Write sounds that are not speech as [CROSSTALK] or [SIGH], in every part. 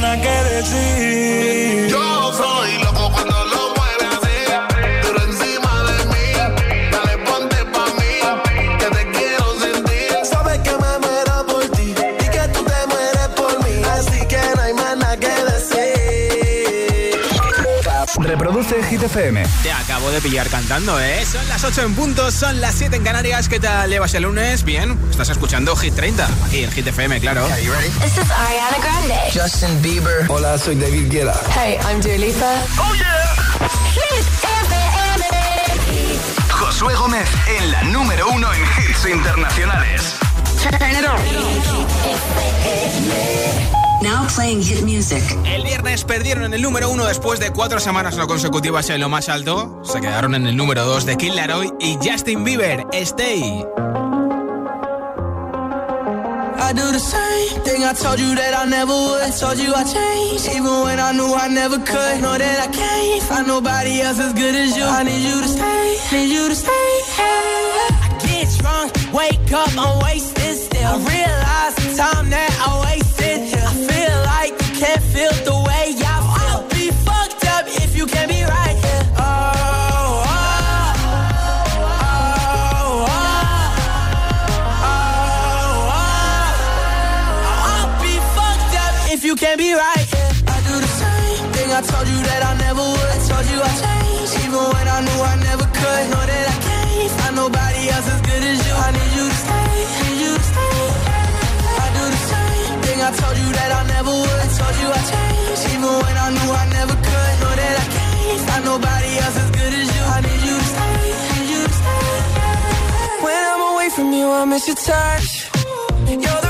nada que decir. Hit FM. Te acabo de pillar cantando, ¿eh? Son las 8 en punto, son las 7 en Canarias. ¿Qué tal llevas el lunes? Bien, estás escuchando Hit 30, aquí en Hit FM, claro. This is Ariana Grande. Justin Bieber. Hola, soy David Guetta. Hey, I'm Dua Lipa. Oh yeah. Hit FM. Josué Gómez en la número uno en hits internacionales. Now playing hit music. El viernes perdieron en el número uno después de cuatro semanas no consecutivas en lo más alto. Se quedaron en el número dos de Kid Laroi y Justin Bieber, Stay. I do the same thing I told you that I never would. I told you I changed, even when I knew I never could. Know that I can't find nobody else as good as you. I need you to stay, need you to stay. I get drunk, wake up, I'm wasted still. I realize the time that I wasted from you, I miss your touch. You're the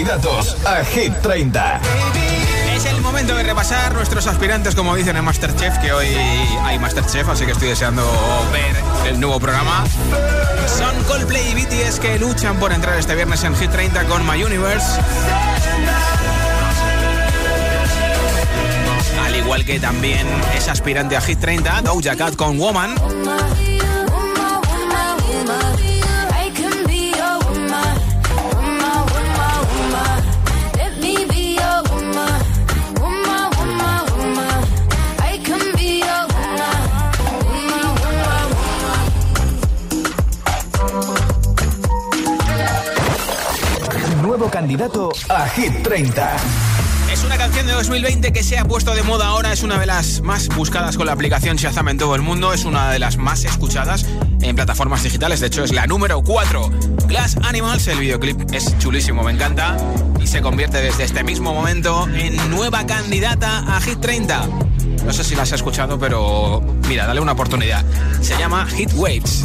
Candidatos a Hit 30. Es el momento de repasar nuestros aspirantes, como dicen en Masterchef, que hoy hay Masterchef, así que estoy deseando ver el nuevo programa. Son Coldplay y BTS que luchan por entrar este viernes en Hit 30 con My Universe. Al igual que también es aspirante a Hit 30, Doja Cat con Woman. Nuevo candidato a Hit 30. Es una canción de 2020 que se ha puesto de moda ahora, es una de las más buscadas con la aplicación Shazam en todo el mundo, es una de las más escuchadas en plataformas digitales, de hecho es la número 4. Glass Animals, el videoclip es chulísimo, me encanta, y se convierte desde este mismo momento en nueva candidata a Hit 30. No sé si la has escuchado, pero mira, dale una oportunidad. Se llama Hit Waves.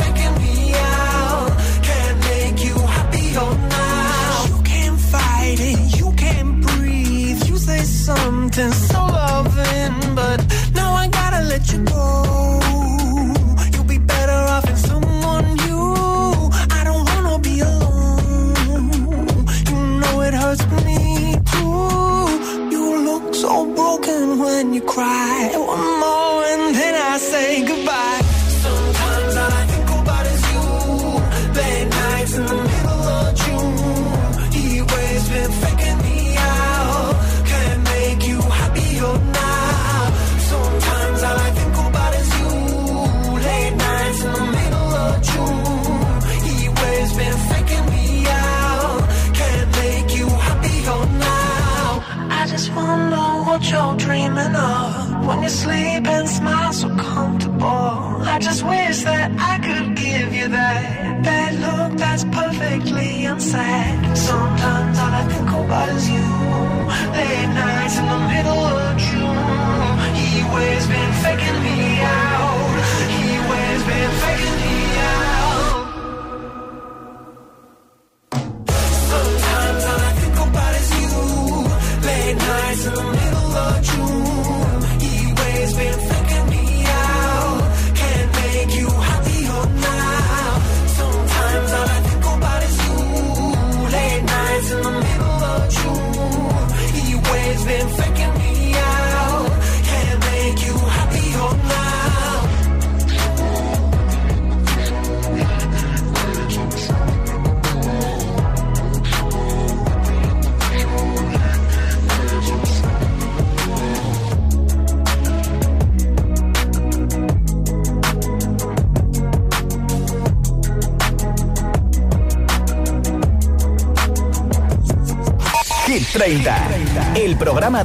since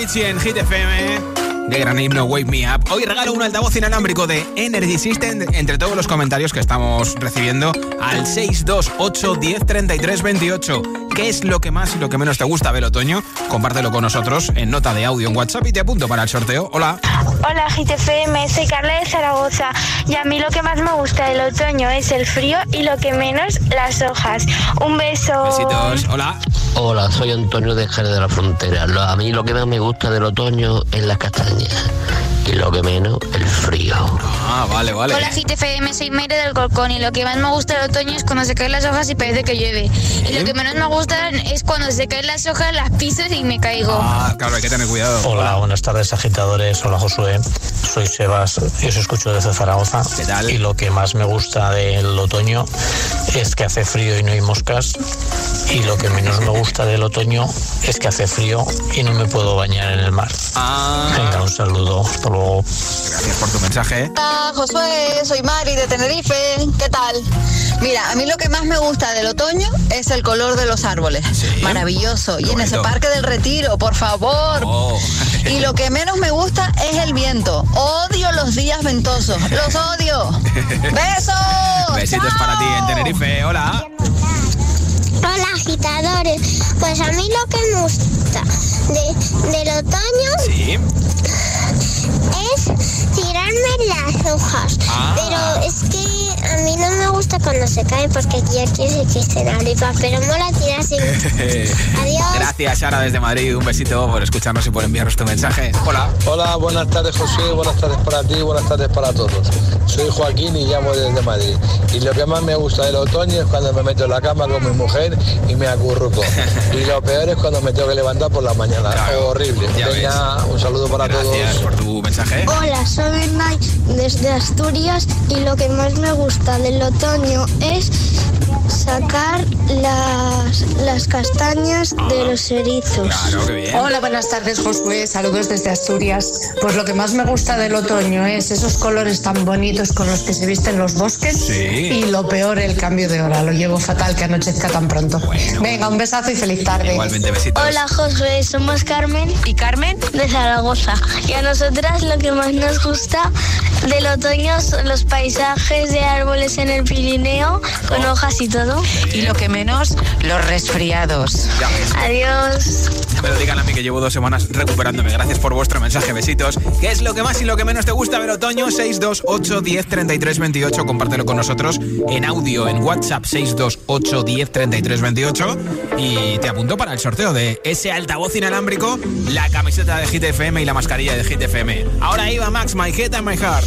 Avicii en Hit FM. De gran himno Wake Me Up. Hoy regalo un altavoz inalámbrico de Energy System entre todos los comentarios que estamos recibiendo al 628 10 33 28. ¿Qué es lo que más y lo que menos te gusta del otoño? Compártelo con nosotros en nota de audio en WhatsApp y te apunto para el sorteo. Hola. Hola GTFM, soy Carla de Zaragoza y a mí lo que más me gusta del otoño es el frío y lo que menos las hojas. Un beso. Besitos. Hola. Hola, soy Antonio de Jerez de la Frontera. A mí lo que más me gusta del otoño es la castaña y lo que menos el frío. Ah, vale, vale. Hola GTFM, soy Meire del Colcón y lo que más me gusta del otoño es cuando se caen las hojas y parece que llueve. Y lo que menos me gusta es cuando se caen las hojas, las piso y me caigo. Ah, claro, hay que tener cuidado. Hola, buenas tardes agitadores. Hola Josué, soy Sebas y os escucho desde Zaragoza. ¿Qué tal? Y lo que más me gusta del otoño es que hace frío y no hay moscas. Y lo que menos me gusta del otoño es que hace frío y no me puedo bañar en el mar. Ah, Venga, un saludo. Hasta luego. gracias por tu mensaje. ¿eh? Hola Josué, soy Mari de Tenerife. ¿Qué tal? Mira, a mí lo que más me gusta del otoño es el color de los árboles. Sí. Maravilloso. Qué Y en ese parque del retiro, por favor. Oh. Y lo que menos me gusta es el viento. Odio los días ventosos. Los odio. [LAUGHS] ¡Besos! Besitos para ti en Tenerife. Hola. Hola agitadores, pues a mí lo que me gusta de- del otoño Sí. Las hojas, Ah. pero es que a mí no me gusta cuando se caen porque ya quiere que estén arriba, pero mola tirarse. [LAUGHS] Adiós. Gracias, Sara, desde Madrid. Un besito por escucharnos y por enviarnos tu mensaje. Hola. Hola, buenas tardes José, buenas tardes para ti, buenas tardes para todos. Soy Joaquín y llamo desde Madrid. Y lo que más me gusta del otoño es cuando me meto en la cama con mi mujer y me acurruco. [LAUGHS] Y lo peor es cuando me tengo que levantar por la mañana. Claro, Horrible. ya Venga, un saludo para Gracias todos. por tu mensaje. Hola, soy Night desde Asturias y lo que más me gusta del otoño es sacar las, las castañas de los erizos. Claro, qué bien. Hola, buenas tardes, Josué. Saludos desde Asturias. Pues lo que más me gusta del otoño es esos colores tan bonitos con los que se visten los bosques. Sí. Y lo peor, el cambio de hora. Lo llevo fatal que anochezca tan pronto. Venga, un besazo y feliz tarde. Igualmente, besitos. Hola Josué, somos Carmen ¿Y Carmen? de Zaragoza y a nosotras lo que más nos gusta del otoño son los paisajes de árboles en el Pirineo con hojas y todo. Y lo que menos, los resfriados. Ya ves. Adiós. Lo digan a mí que llevo dos semanas recuperándome. Gracias por vuestro mensaje. Besitos. ¿Qué es lo que más y lo que menos te gusta del otoño? 628 10 33 28. Compártelo con nosotros en audio en WhatsApp 628 10 33 28. Y te apunto para el sorteo de ese altavoz inalámbrico, la camiseta de Hit FM y la mascarilla de Hit FM. Ahora iba Max, My Head and My Heart.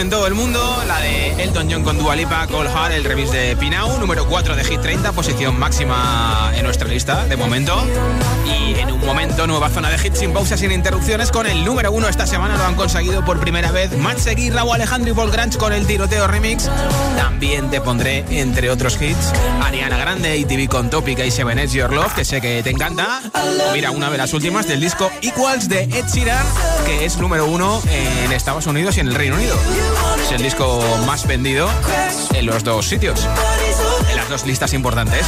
en todo el mundo, John con Dua Lipa, Cold Heart, el remix de Pinau, número 4 de Hit 30, posición máxima en nuestra lista de momento. Y en un momento, nueva zona de hits sin pausas, sin interrupciones, con el número 1 esta semana lo han conseguido por primera vez Matt Seguir, Raúl Alejandro y Paul con el tiroteo remix. También te pondré, entre otros hits, Ariana Grande y TV con Topic y Seven Edge Your Love, que sé que te encanta. Mira, una de las últimas del disco Equals de Ed Sheeran, que es número 1 en Estados Unidos y en el Reino Unido. Es el disco más vendido en los dos sitios, en las dos listas importantes.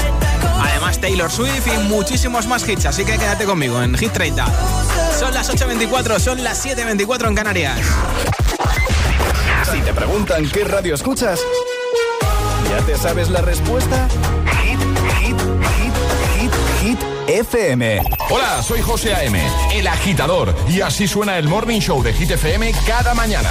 Además, Taylor Swift y muchísimos más hits, así que quédate conmigo en Hit 30. Son las 8.24, son las 7.24 en Canarias. Si te preguntan qué radio escuchas, ¿ya te sabes la respuesta? Hit, hit, hit, hit, hit, FM. Hola, soy José A.M., el agitador, y así suena el Morning Show de Hit FM cada mañana.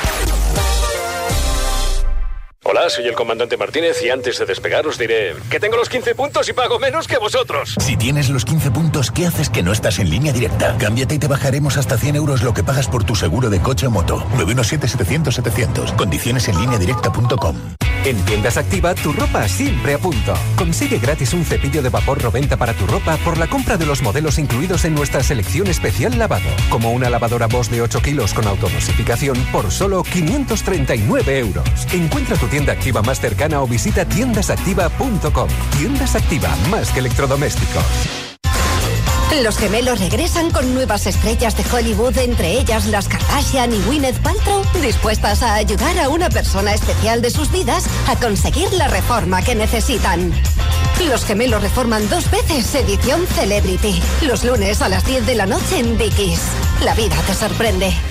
Hola, soy el comandante Martínez y antes de despegar os diré que tengo los 15 puntos y pago menos que vosotros. Si tienes los 15 puntos, ¿qué haces que no estás en línea directa? Cámbiate y te bajaremos hasta 100 euros lo que pagas por tu seguro de coche o moto. 917-700-700. Condiciones en línea directa.com. En Tiendas Activa, tu ropa siempre a punto. Consigue gratis un cepillo de vapor 90 para tu ropa por la compra de los modelos incluidos en nuestra selección especial lavado, como una lavadora Bosch de 8 kilos con automosificación por solo 539 euros. Encuentra tu tienda activa más cercana o visita tiendasactiva.com. Tiendas Activa, más que electrodomésticos. Los gemelos regresan con nuevas estrellas de Hollywood, entre ellas las Kardashian y Gwyneth Paltrow, dispuestas a ayudar a una persona especial de sus vidas a conseguir la reforma que necesitan. Los gemelos reforman dos veces, edición Celebrity. Los lunes a las 10 de la noche en Dickies. La vida te sorprende.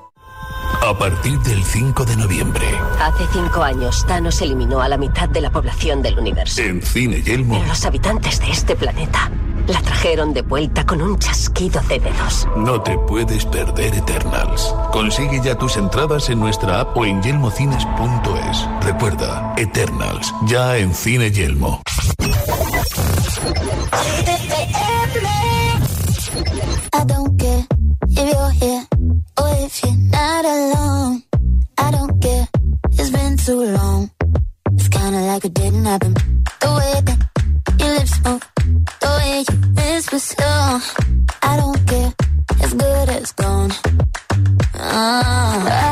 A partir del 5 de noviembre, Hace cinco años, Thanos eliminó a la mitad de la población del universo. en Cine Yelmo, Pero los habitantes de este planeta la trajeron de vuelta con un chasquido de dedos. no te puedes perder Eternals. Consigue ya tus entradas en nuestra app o en yelmocines.es. Recuerda, Eternals, ya en Cine Yelmo. I don't care if you're here too long. It's kinda like it didn't happen. The way that your lips move, the way you whisper slow. I don't care, as good as gone. Ah,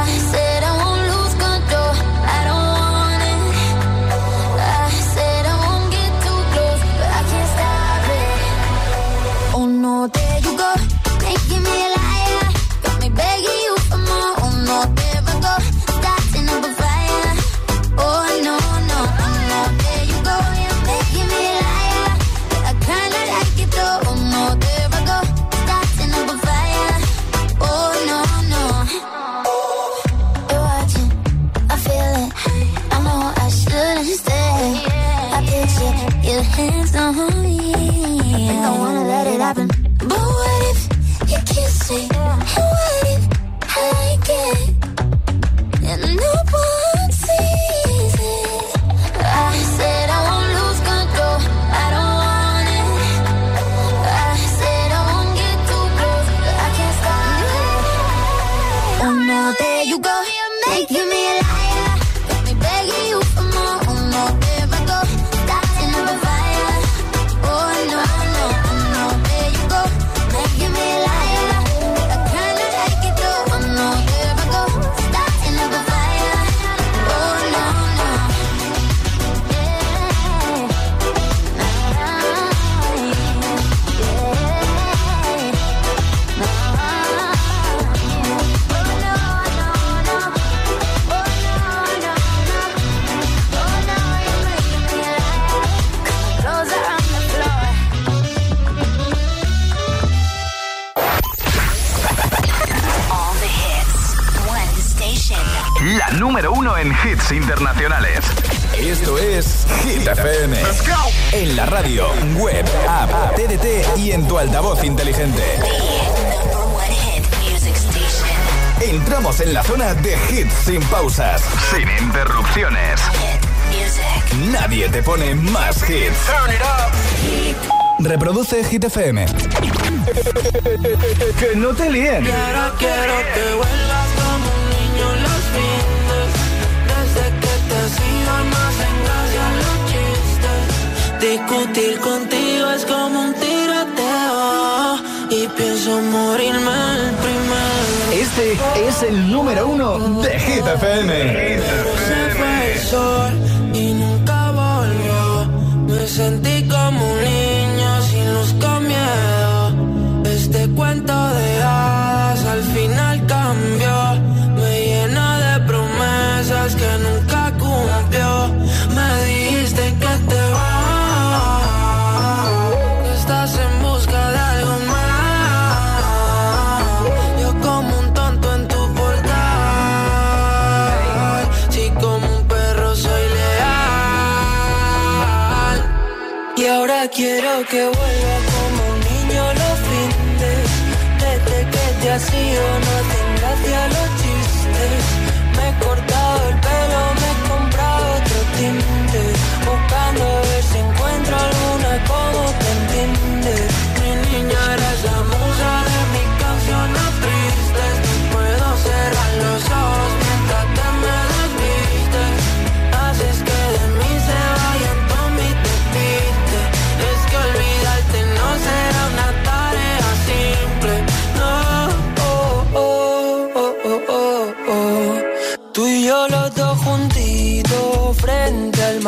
Hit FM. que no te líen. Quiero, quiero que vuelvas como un niño los fines. Desde que te sigo más en gracia los chistes. Discutir contigo es como un tiroteo. Y pienso morirme el primero. Este es el número uno de Hit FM. Se fue el sol y nunca volvió. Me sentí que vuelva como un niño los fines, desde que te has ido no te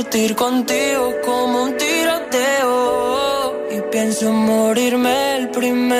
discutir contigo como un tiroteo. Y pienso morirme el primero.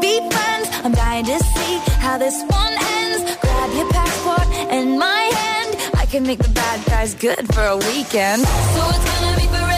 be friends. I'm dying to see how this one ends. Grab your passport and my hand. I can make the bad guys good for a weekend. So it's gonna be forever.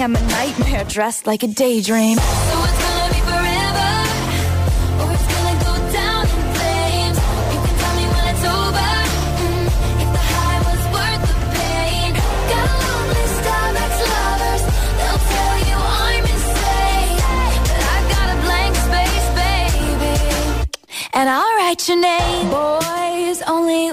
I'm a nightmare dressed like a daydream. So it's gonna be forever, or it's gonna go down in flames. You can tell me when it's over, mm, if the high was worth the pain. Got lovers, they'll tell you I'm insane. But I got a blank space, baby, and I'll write your name. Boys only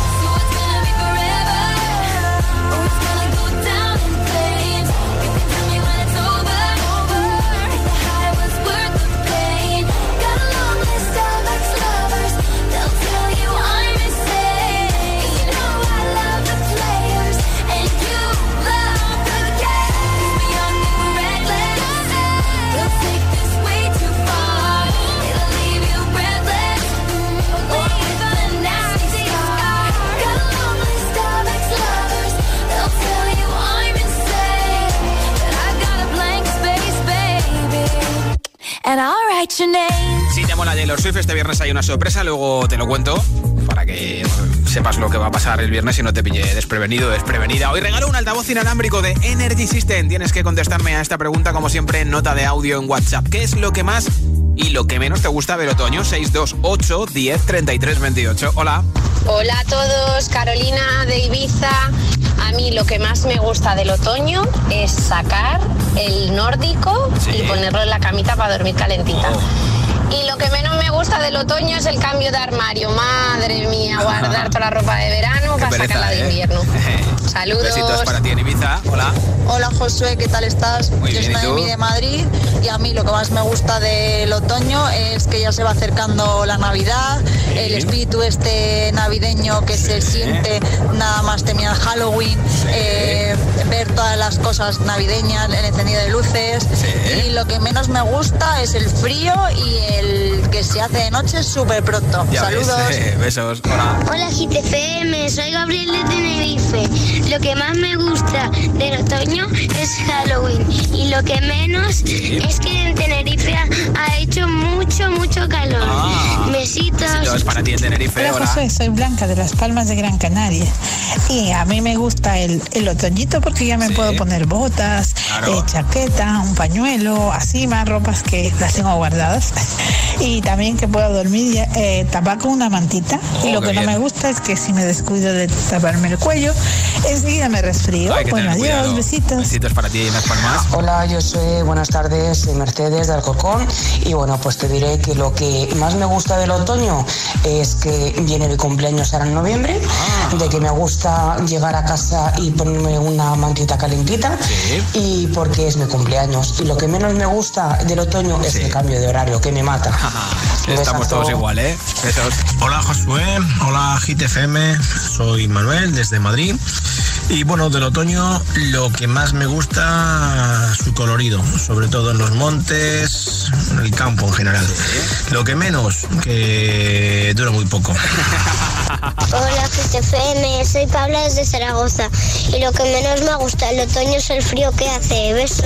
Si te mola Taylor Swift, este viernes hay una sorpresa, luego te lo cuento para que sepas lo que va a pasar el viernes y no te pille desprevenido desprevenida. Hoy regalo un altavoz inalámbrico de Energy System. Tienes que contestarme a esta pregunta, como siempre, en nota de audio en WhatsApp. ¿Qué es lo que más y lo que menos te gusta del otoño? 628 10 33 28. Hola. Hola a todos, Carolina de Ibiza. A mí lo que más me gusta del otoño es sacar el nórdico y ponerlo en la camita para dormir calentita. Y lo que menos me gusta del otoño es el cambio de armario. Madre mía, [LAUGHS] guardar toda la ropa de verano Qué para pereza, sacarla de ¿eh? invierno. [LAUGHS] Saludos. Besitos para ti en Ibiza. Hola. Hola Josué, ¿qué tal estás? Muy Yo bien, soy. Noemí de Madrid y a mí lo que más me gusta del otoño es que ya se va acercando la Navidad, el espíritu este navideño que se siente nada más terminar Halloween, eh, ver todas las cosas navideñas, el encendido de luces y lo que menos me gusta es el frío y el que se hace de noche súper pronto. Ya ves, Saludos. eh, [LAUGHS] besos. Hola. Hola GTFM, soy Gabriel de Tenerife. Lo que más me gusta del otoño es Halloween y lo que menos es que en Tenerife ha hecho mucho, mucho calor. Ah. Besitos. Besitos para ti en Tenerife. Hola Hola. José, soy Blanca de Las Palmas de Gran Canaria y a mí me gusta el, el otoñito porque ya me puedo poner botas, Claro. eh, chaqueta, un pañuelo, así más ropas que las tengo guardadas y también que puedo dormir ya, eh, tapar con una mantita y Oh, lo qué que no bien. me gusta es que si me descuido de taparme el cuello enseguida me resfrío. Bueno, adiós, cuidado. besitos. Besitos para ti en Las Palmas. Hola, yo soy, buenas tardes, soy Mercedes de Alcorcón y bueno, pues te diré que lo que más me gusta del otoño es que viene mi cumpleaños ahora en noviembre, de que me gusta llegar a casa y ponerme una mantita calentita y porque es mi cumpleaños. Y lo que menos me gusta del otoño es el cambio de horario, que me mata. Estamos todos igual, ¿eh? Besos. Hola Josué, hola GTFM, soy Manuel desde Madrid. Y bueno, del otoño lo que más me gusta su colorido, sobre todo en los montes, en el campo en general. Lo que menos, que dura muy poco. [LAUGHS] Hola GTFM, soy Pablo desde Zaragoza y lo que menos me gusta del otoño es el frío que hace. Besos.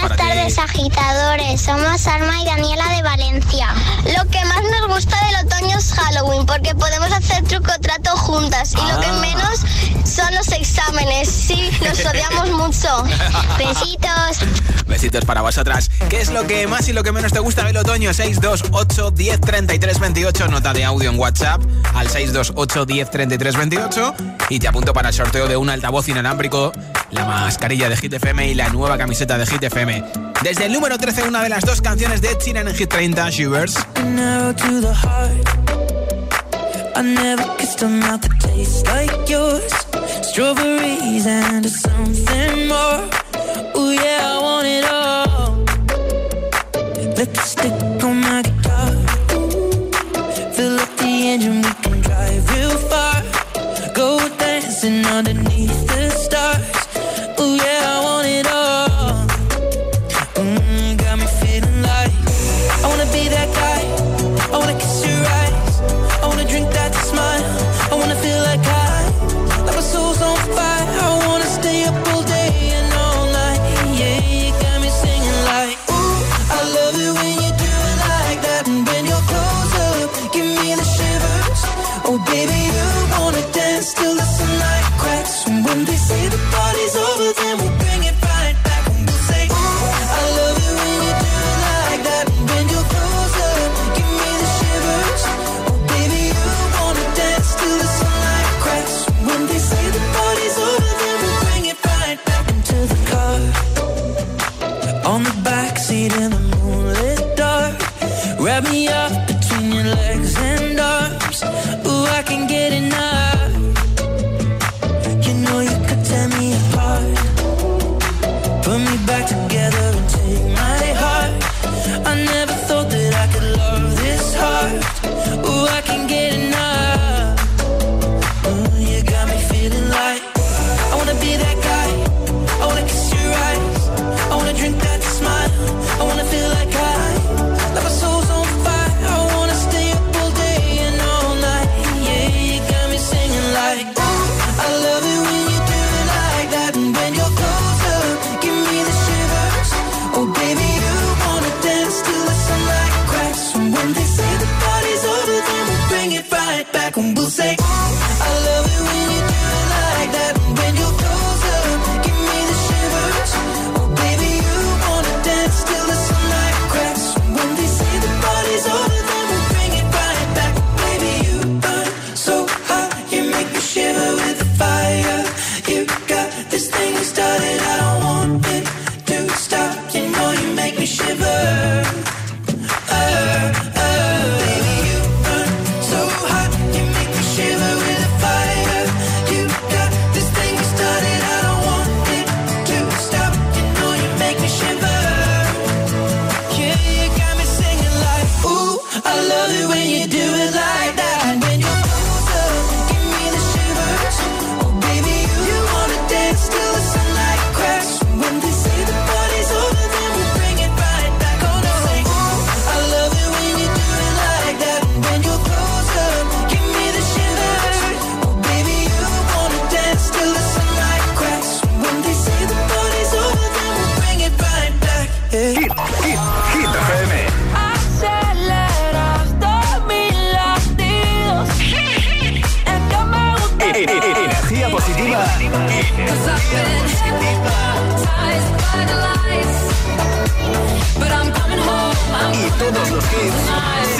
Para ti. agitadores. Somos Alma y Daniela de Valencia. Lo que más nos gusta del otoño es Halloween porque podemos hacer truco trato juntas y lo que Ah. menos son los exámenes. Sí, nos [LAUGHS] odiamos mucho. Besitos. Besitos para vosotras. ¿Qué es lo que más y lo que menos te gusta del otoño? 628 10 33 28. Nota de audio en WhatsApp al 628 10 33 28. Y te apunto para el sorteo de un altavoz inalámbrico, la mascarilla de Hit FM y la nueva camiseta de Hit FM. Desde el número 13, una de las dos canciones de China en Hit 30, Shivers. I never kissed a mouth that tastes like yours. Strawberries and something more. Oh yeah, I want it all. Lipstick on my guitar. Fill up the engine, we can drive real far. Go dancing underneath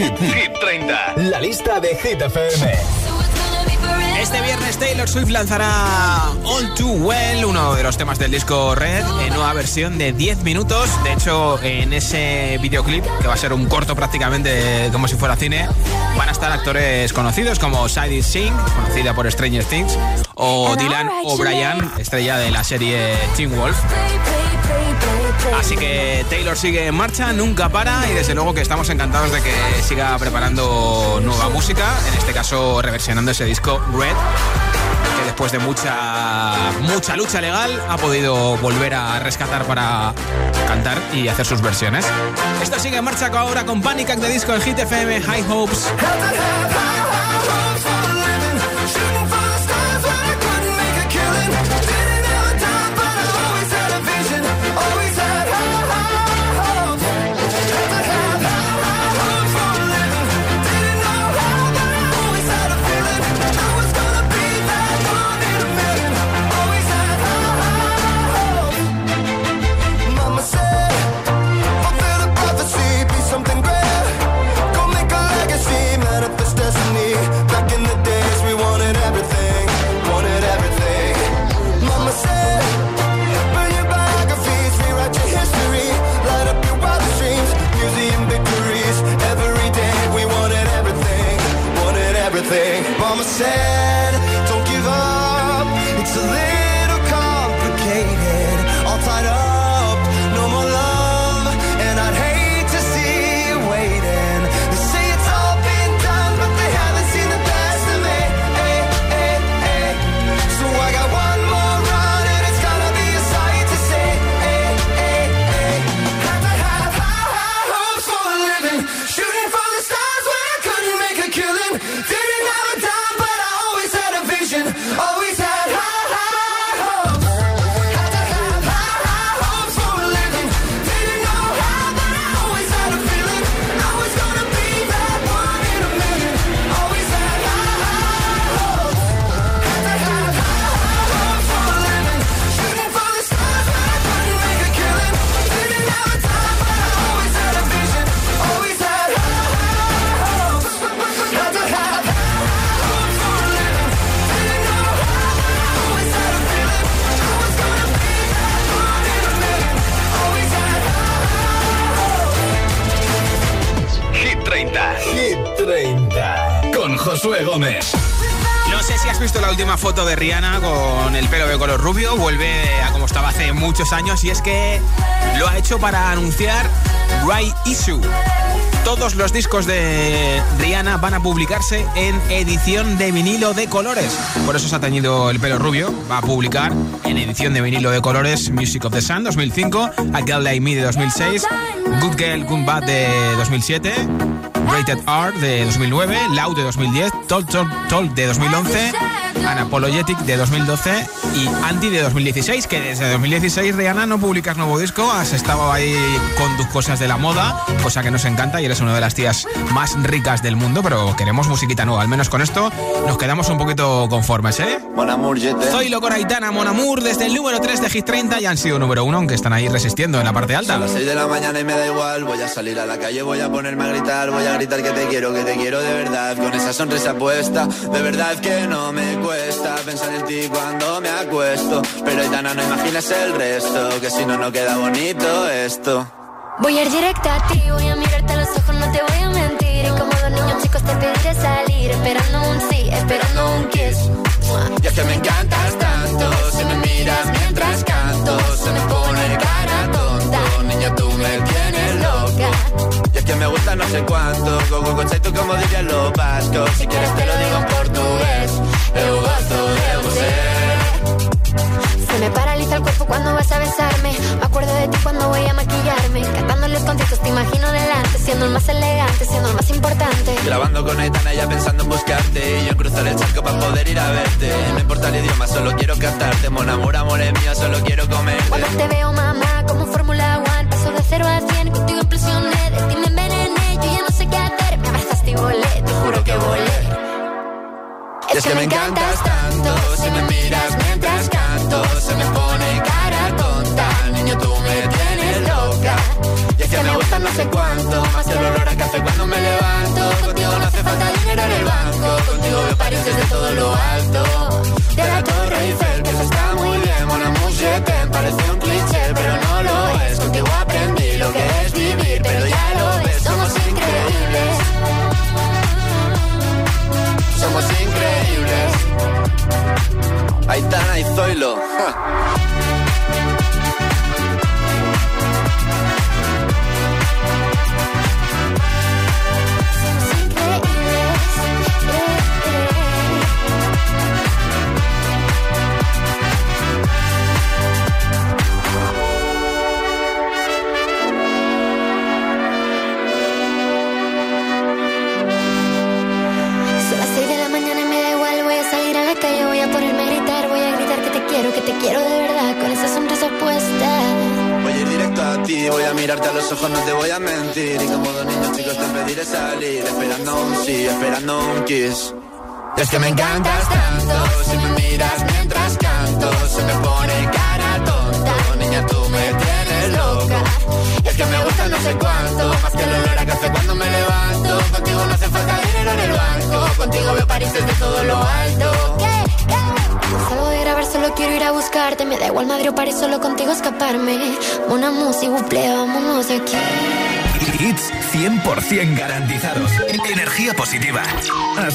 Hit, 30, la lista de Hit Este viernes Taylor Swift lanzará All Too Well, uno de los temas del disco Red, en nueva versión de 10 minutos. De hecho, en ese videoclip, que va a ser un corto prácticamente como si fuera cine, van a estar actores conocidos como Sadie Singh, conocida por Stranger Things, o Dylan O'Brien, estrella de la serie Teen Wolf. Así que Taylor sigue en marcha, nunca para y desde luego que estamos encantados de que siga preparando nueva música, en este caso reversionando ese disco Red que después de mucha mucha lucha legal ha podido volver a rescatar para cantar y hacer sus versiones. Esto sigue en marcha ahora con Panic Attack de disco en Hit FM High Hopes. Muchos años y es que lo ha hecho para anunciar Right Issue. Todos los discos de Rihanna van a publicarse en edición de vinilo de colores. Por eso se ha teñido el pelo rubio. Va a publicar en edición de vinilo de colores Music of the Sun 2005, A Girl Like Me de 2006, Good Girl, Good Bad de 2007, Rated R de 2009, Loud de 2010, Told Told Told de 2011, Unapologetic de 2012 y Anti de 2016, que desde 2016 Rihanna no publicas nuevo disco, has estado ahí con tus cosas de la moda, cosa que nos encanta y eres una de las tías más ricas del mundo, pero queremos musiquita nueva, al menos con esto nos quedamos un poquito conformes, ¿eh? Soy Loco Aitana, Mon Amour, desde el número 3 de Hit 30 y han sido número 1, aunque están ahí resistiendo en la parte alta. Son las 6 de la mañana y me da igual. Voy a salir a la calle, voy a ponerme a gritar. Voy a gritar que te quiero, que te quiero de verdad. Con esa sonrisa puesta, de verdad que no me cuesta pensar en ti cuando me acuesto. Pero Aitana, no imaginas el resto, que si no, no queda bonito esto. Voy a ir directa a ti, voy a mirarte a los ojos, no te voy a mentir. Y como dos niños chicos te pediré salir, esperando un sí, esperando un kiss. Y es que me encantas tanto, si me miras mientras canto, se me pone cara tonta. Niña, tú me tienes loca. Y es que me gusta no sé cuánto, go, go, go, tú como dirían los vascos. Si quieres te lo digo en portugués, eu gosto de você. Se me paraliza el cuerpo cuando vas a besarme. Me acuerdo de ti cuando voy a maquillarme. Cantando los conciertos te imagino delante. Siendo el más elegante, siendo el más importante. Grabando con Aitana ya pensando en buscarte Y yo en cruzar el charco para poder ir a verte No importa el idioma, solo quiero cantarte Mon amor, amor es mío, solo quiero comerte Cuando te veo, mamá, como Fórmula One. De cero a cien, contigo implosioné. De ti me envenené, yo ya no sé qué hacer. Me abrazaste y volé, te juro que volé. Es que me encantas tanto Si me miras mientras canto Se me pone cara tonta Niño, tú me tienes loca Y es que me gusta no sé cuánto Más el olor a café cuando me levanto Contigo no hace falta dinero en el banco Contigo veo París desde todo lo alto De la Torre Eiffel, que eso está muy bien amour, je t'aime, parece un cliché que me encantas